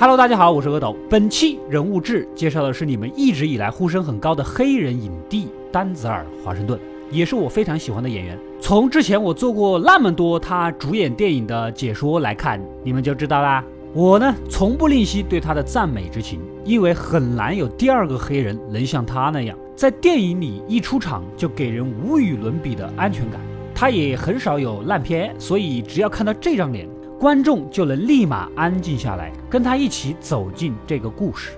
Hello，大家好，我是阿斗。本期人物志介绍的是你们一直以来呼声很高的黑人影帝丹泽尔·华盛顿，也是我非常喜欢的演员。从之前我做过那么多他主演电影的解说来看，你们就知道啦。我呢，从不吝惜对他的赞美之情，因为很难有第二个黑人能像他那样，在电影里一出场就给人无与伦比的安全感。他也很少有烂片，所以只要看到这张脸。观众就能立马安静下来，跟他一起走进这个故事。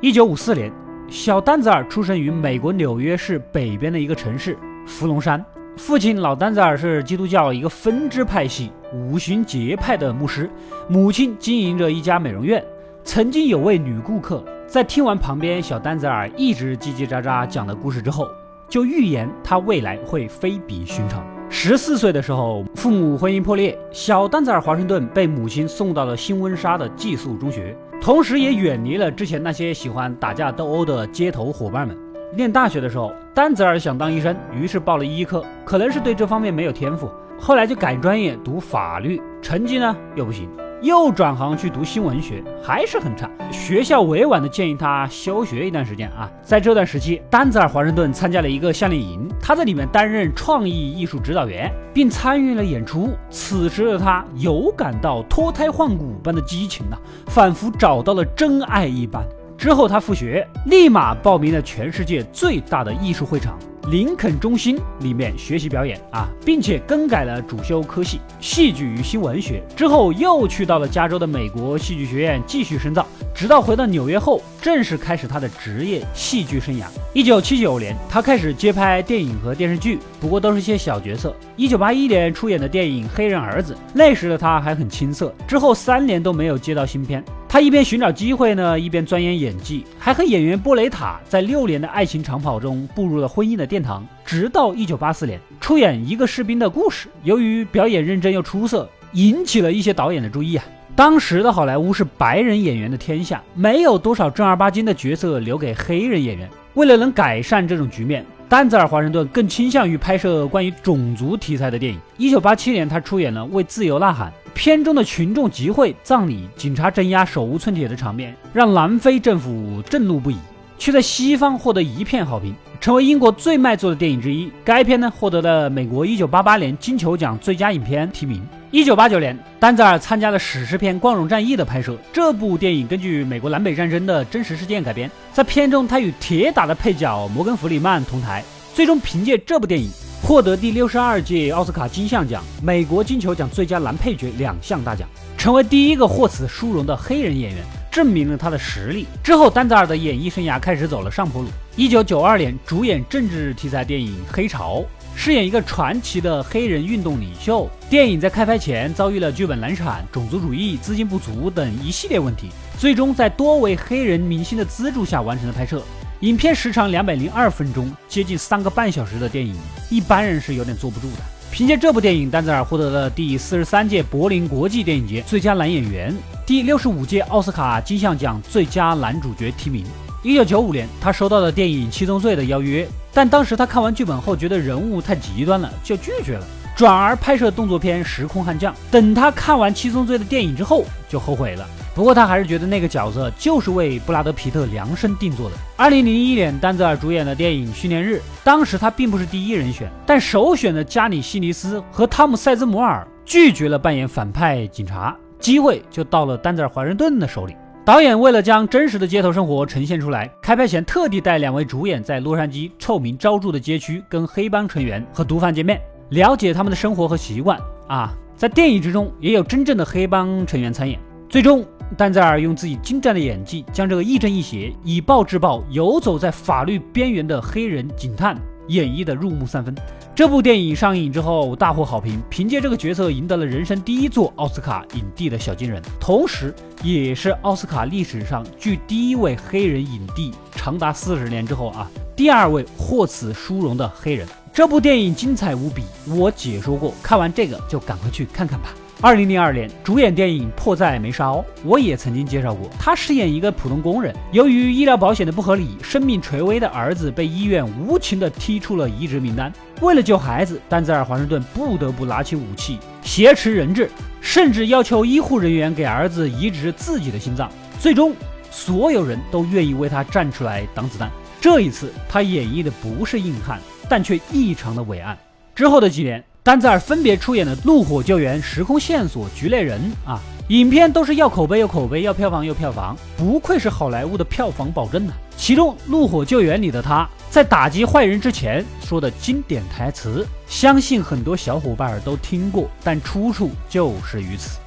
一九五四年，小丹泽尔出生于美国纽约市北边的一个城市伏龙山。父亲老丹泽尔是基督教一个分支派系五旬节派的牧师，母亲经营着一家美容院。曾经有位女顾客在听完旁边小丹泽尔一直叽叽喳喳讲的故事之后，就预言他未来会非比寻常。十四岁的时候，父母婚姻破裂，小丹泽尔·华盛顿被母亲送到了新温莎的寄宿中学，同时也远离了之前那些喜欢打架斗殴的街头伙伴们。念大学的时候，丹泽尔想当医生，于是报了医科，可能是对这方面没有天赋，后来就改专业读法律，成绩呢又不行。又转行去读新闻学，还是很差。学校委婉的建议他休学一段时间啊。在这段时期，丹泽尔·华盛顿参加了一个夏令营，他在里面担任创意艺术指导员，并参与了演出。此时的他有感到脱胎换骨般的激情呐，仿佛找到了真爱一般。之后他复学，立马报名了全世界最大的艺术会场。林肯中心里面学习表演啊，并且更改了主修科系戏剧与新闻学。之后又去到了加州的美国戏剧学院继续深造，直到回到纽约后，正式开始他的职业戏剧生涯。一九七九年，他开始接拍电影和电视剧，不过都是些小角色。一九八一年出演的电影《黑人儿子》，那时的他还很青涩。之后三年都没有接到新片。他一边寻找机会呢，一边钻研演技，还和演员波雷塔在六年的爱情长跑中步入了婚姻的殿堂。直到一九八四年出演《一个士兵的故事》，由于表演认真又出色，引起了一些导演的注意啊。当时的好莱坞是白人演员的天下，没有多少正儿八经的角色留给黑人演员。为了能改善这种局面，丹泽尔·华盛顿更倾向于拍摄关于种族题材的电影。一九八七年，他出演了《为自由呐喊》。片中的群众集会、葬礼、警察镇压手无寸铁的场面，让南非政府震怒不已，却在西方获得一片好评，成为英国最卖座的电影之一。该片呢，获得了美国1988年金球奖最佳影片提名。1989年，丹泽尔参加了史诗片《光荣战役》的拍摄。这部电影根据美国南北战争的真实事件改编，在片中他与铁打的配角摩根·弗里曼同台，最终凭借这部电影。获得第六十二届奥斯卡金像奖、美国金球奖最佳男配角两项大奖，成为第一个获此殊荣的黑人演员，证明了他的实力。之后，丹泽尔的演艺生涯开始走了上坡路。一九九二年，主演政治题材电影《黑潮》，饰演一个传奇的黑人运动领袖。电影在开拍前遭遇了剧本难产、种族主义、资金不足等一系列问题，最终在多位黑人明星的资助下完成了拍摄。影片时长两百零二分钟，接近三个半小时的电影，一般人是有点坐不住的。凭借这部电影，丹泽尔获得了第四十三届柏林国际电影节最佳男演员、第六十五届奥斯卡金像奖最佳男主角提名。一九九五年，他收到了电影《七宗罪》的邀约，但当时他看完剧本后觉得人物太极端了，就拒绝了，转而拍摄动作片《时空悍将》。等他看完《七宗罪》的电影之后，就后悔了。不过他还是觉得那个角色就是为布拉德皮特量身定做的。二零零一年，丹泽尔主演的电影《训练日》，当时他并不是第一人选，但首选的加里西尼斯和汤姆塞兹摩尔拒绝了扮演反派警察，机会就到了丹泽尔华盛顿的手里。导演为了将真实的街头生活呈现出来，开拍前特地带两位主演在洛杉矶臭名昭著的街区跟黑帮成员和毒贩见面，了解他们的生活和习惯啊。在电影之中，也有真正的黑帮成员参演，最终。丹泽尔用自己精湛的演技，将这个亦正亦邪、以暴制暴、游走在法律边缘的黑人警探演绎的入木三分。这部电影上映之后大获好评，凭借这个角色赢得了人生第一座奥斯卡影帝的小金人，同时也是奥斯卡历史上距第一位黑人影帝长达四十年之后啊第二位获此殊荣的黑人。这部电影精彩无比，我解说过，看完这个就赶快去看看吧。二零零二年主演电影《迫在眉梢》，我也曾经介绍过。他饰演一个普通工人，由于医疗保险的不合理，生命垂危的儿子被医院无情的踢出了移植名单。为了救孩子，丹泽尔·华盛顿不得不拿起武器挟持人质。甚至要求医护人员给儿子移植自己的心脏。最终，所有人都愿意为他站出来挡子弹。这一次，他演绎的不是硬汉，但却异常的伟岸。之后的几年，丹泽尔分别出演了《怒火救援》《时空线索》《局内人》啊。影片都是要口碑，要口碑，要票房，要票房，不愧是好莱坞的票房保证呢。其中《怒火救援》里的他，在打击坏人之前说的经典台词，相信很多小伙伴都听过，但出处就是于此。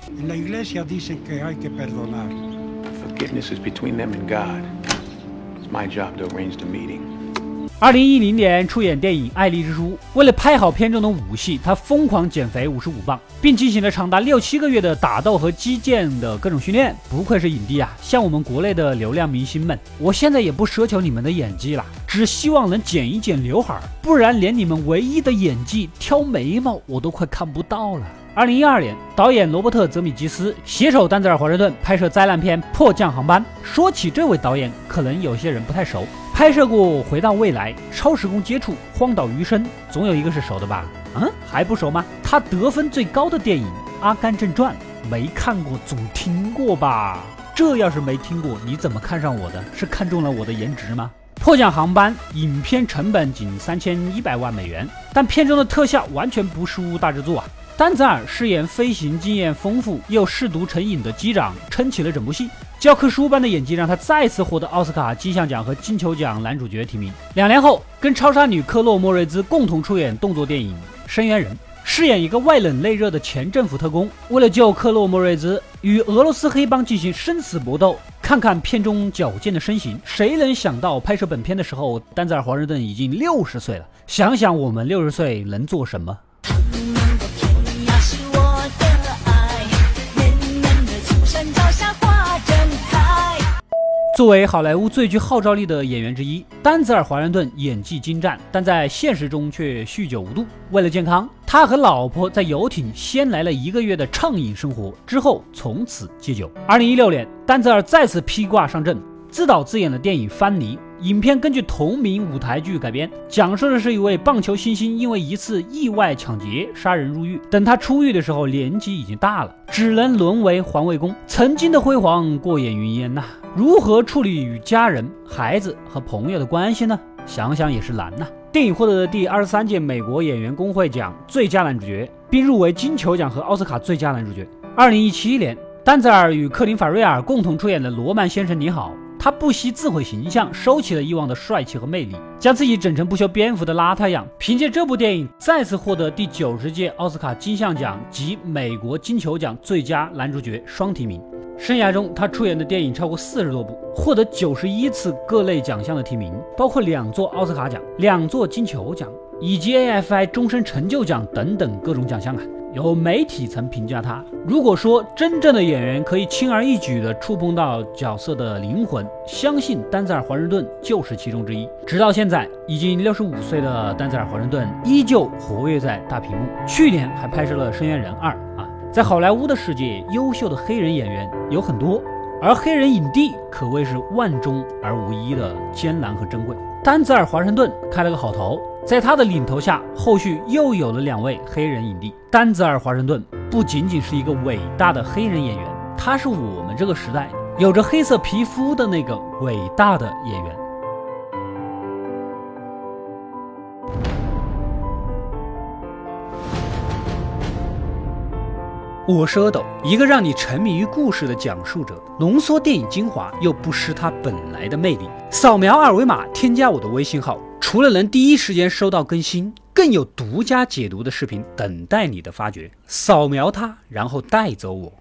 二零一零年出演电影《爱丽之书》，为了拍好片中的武戏，他疯狂减肥五十五磅，并进行了长达六七个月的打斗和击剑的各种训练。不愧是影帝啊！像我们国内的流量明星们，我现在也不奢求你们的演技了，只希望能剪一剪刘海，不然连你们唯一的演技挑眉毛我都快看不到了。二零一二年，导演罗伯特·泽米吉斯携手丹泽尔·华盛顿拍摄灾难片《迫降航班》。说起这位导演，可能有些人不太熟。拍摄过《回到未来》《超时空接触》《荒岛余生》，总有一个是熟的吧？嗯，还不熟吗？他得分最高的电影《阿甘正传》，没看过总听过吧？这要是没听过，你怎么看上我的？是看中了我的颜值吗？《迫降航班》影片成本仅三千一百万美元，但片中的特效完全不输大制作啊！丹泽尔饰演飞行经验丰富又嗜毒成瘾的机长，撑起了整部戏。教科书般的演技让他再次获得奥斯卡金像奖和金球奖男主角提名。两年后，跟超杀女科洛莫瑞兹共同出演动作电影《深渊人》，饰演一个外冷内热的前政府特工，为了救科洛莫瑞兹，与俄罗斯黑帮进行生死搏斗。看看片中矫健的身形，谁能想到拍摄本片的时候，丹泽尔·华盛顿已经六十岁了？想想我们六十岁能做什么？作为好莱坞最具号召力的演员之一，丹泽尔·华盛顿演技精湛，但在现实中却酗酒无度。为了健康，他和老婆在游艇先来了一个月的畅饮生活，之后从此戒酒。二零一六年，丹泽尔再次披挂上阵，自导自演的电影《翻尼》。影片根据同名舞台剧改编，讲述的是一位棒球新星因为一次意外抢劫杀人入狱。等他出狱的时候，年纪已经大了，只能沦为环卫工。曾经的辉煌过眼云烟呐，如何处理与家人、孩子和朋友的关系呢？想想也是难呐。电影获得了第二十三届美国演员工会奖最佳男主角，并入围金球奖和奥斯卡最佳男主角。二零一七年，丹泽尔与克林·法瑞尔共同出演的《罗曼先生你好》。他不惜自毁形象，收起了以往的帅气和魅力，将自己整成不修边幅的邋遢样。凭借这部电影，再次获得第九十届奥斯卡金像奖及美国金球奖最佳男主角双提名。生涯中，他出演的电影超过四十多部，获得九十一次各类奖项的提名，包括两座奥斯卡奖、两座金球奖以及 AFI 终身成就奖等等各种奖项啊。有媒体曾评价他，如果说真正的演员可以轻而易举地触碰到角色的灵魂，相信丹泽尔·华盛顿就是其中之一。直到现在，已经六十五岁的丹泽尔·华盛顿依旧活跃在大屏幕，去年还拍摄了《深渊人二》啊。在好莱坞的世界，优秀的黑人演员有很多，而黑人影帝可谓是万中而无一的艰难和珍贵。丹泽尔·华盛顿开了个好头。在他的领头下，后续又有了两位黑人影帝。丹泽尔·华盛顿不仅仅是一个伟大的黑人演员，他是我们这个时代有着黑色皮肤的那个伟大的演员。我是阿斗，一个让你沉迷于故事的讲述者，浓缩电影精华又不失它本来的魅力。扫描二维码，添加我的微信号。除了能第一时间收到更新，更有独家解读的视频等待你的发掘。扫描它，然后带走我。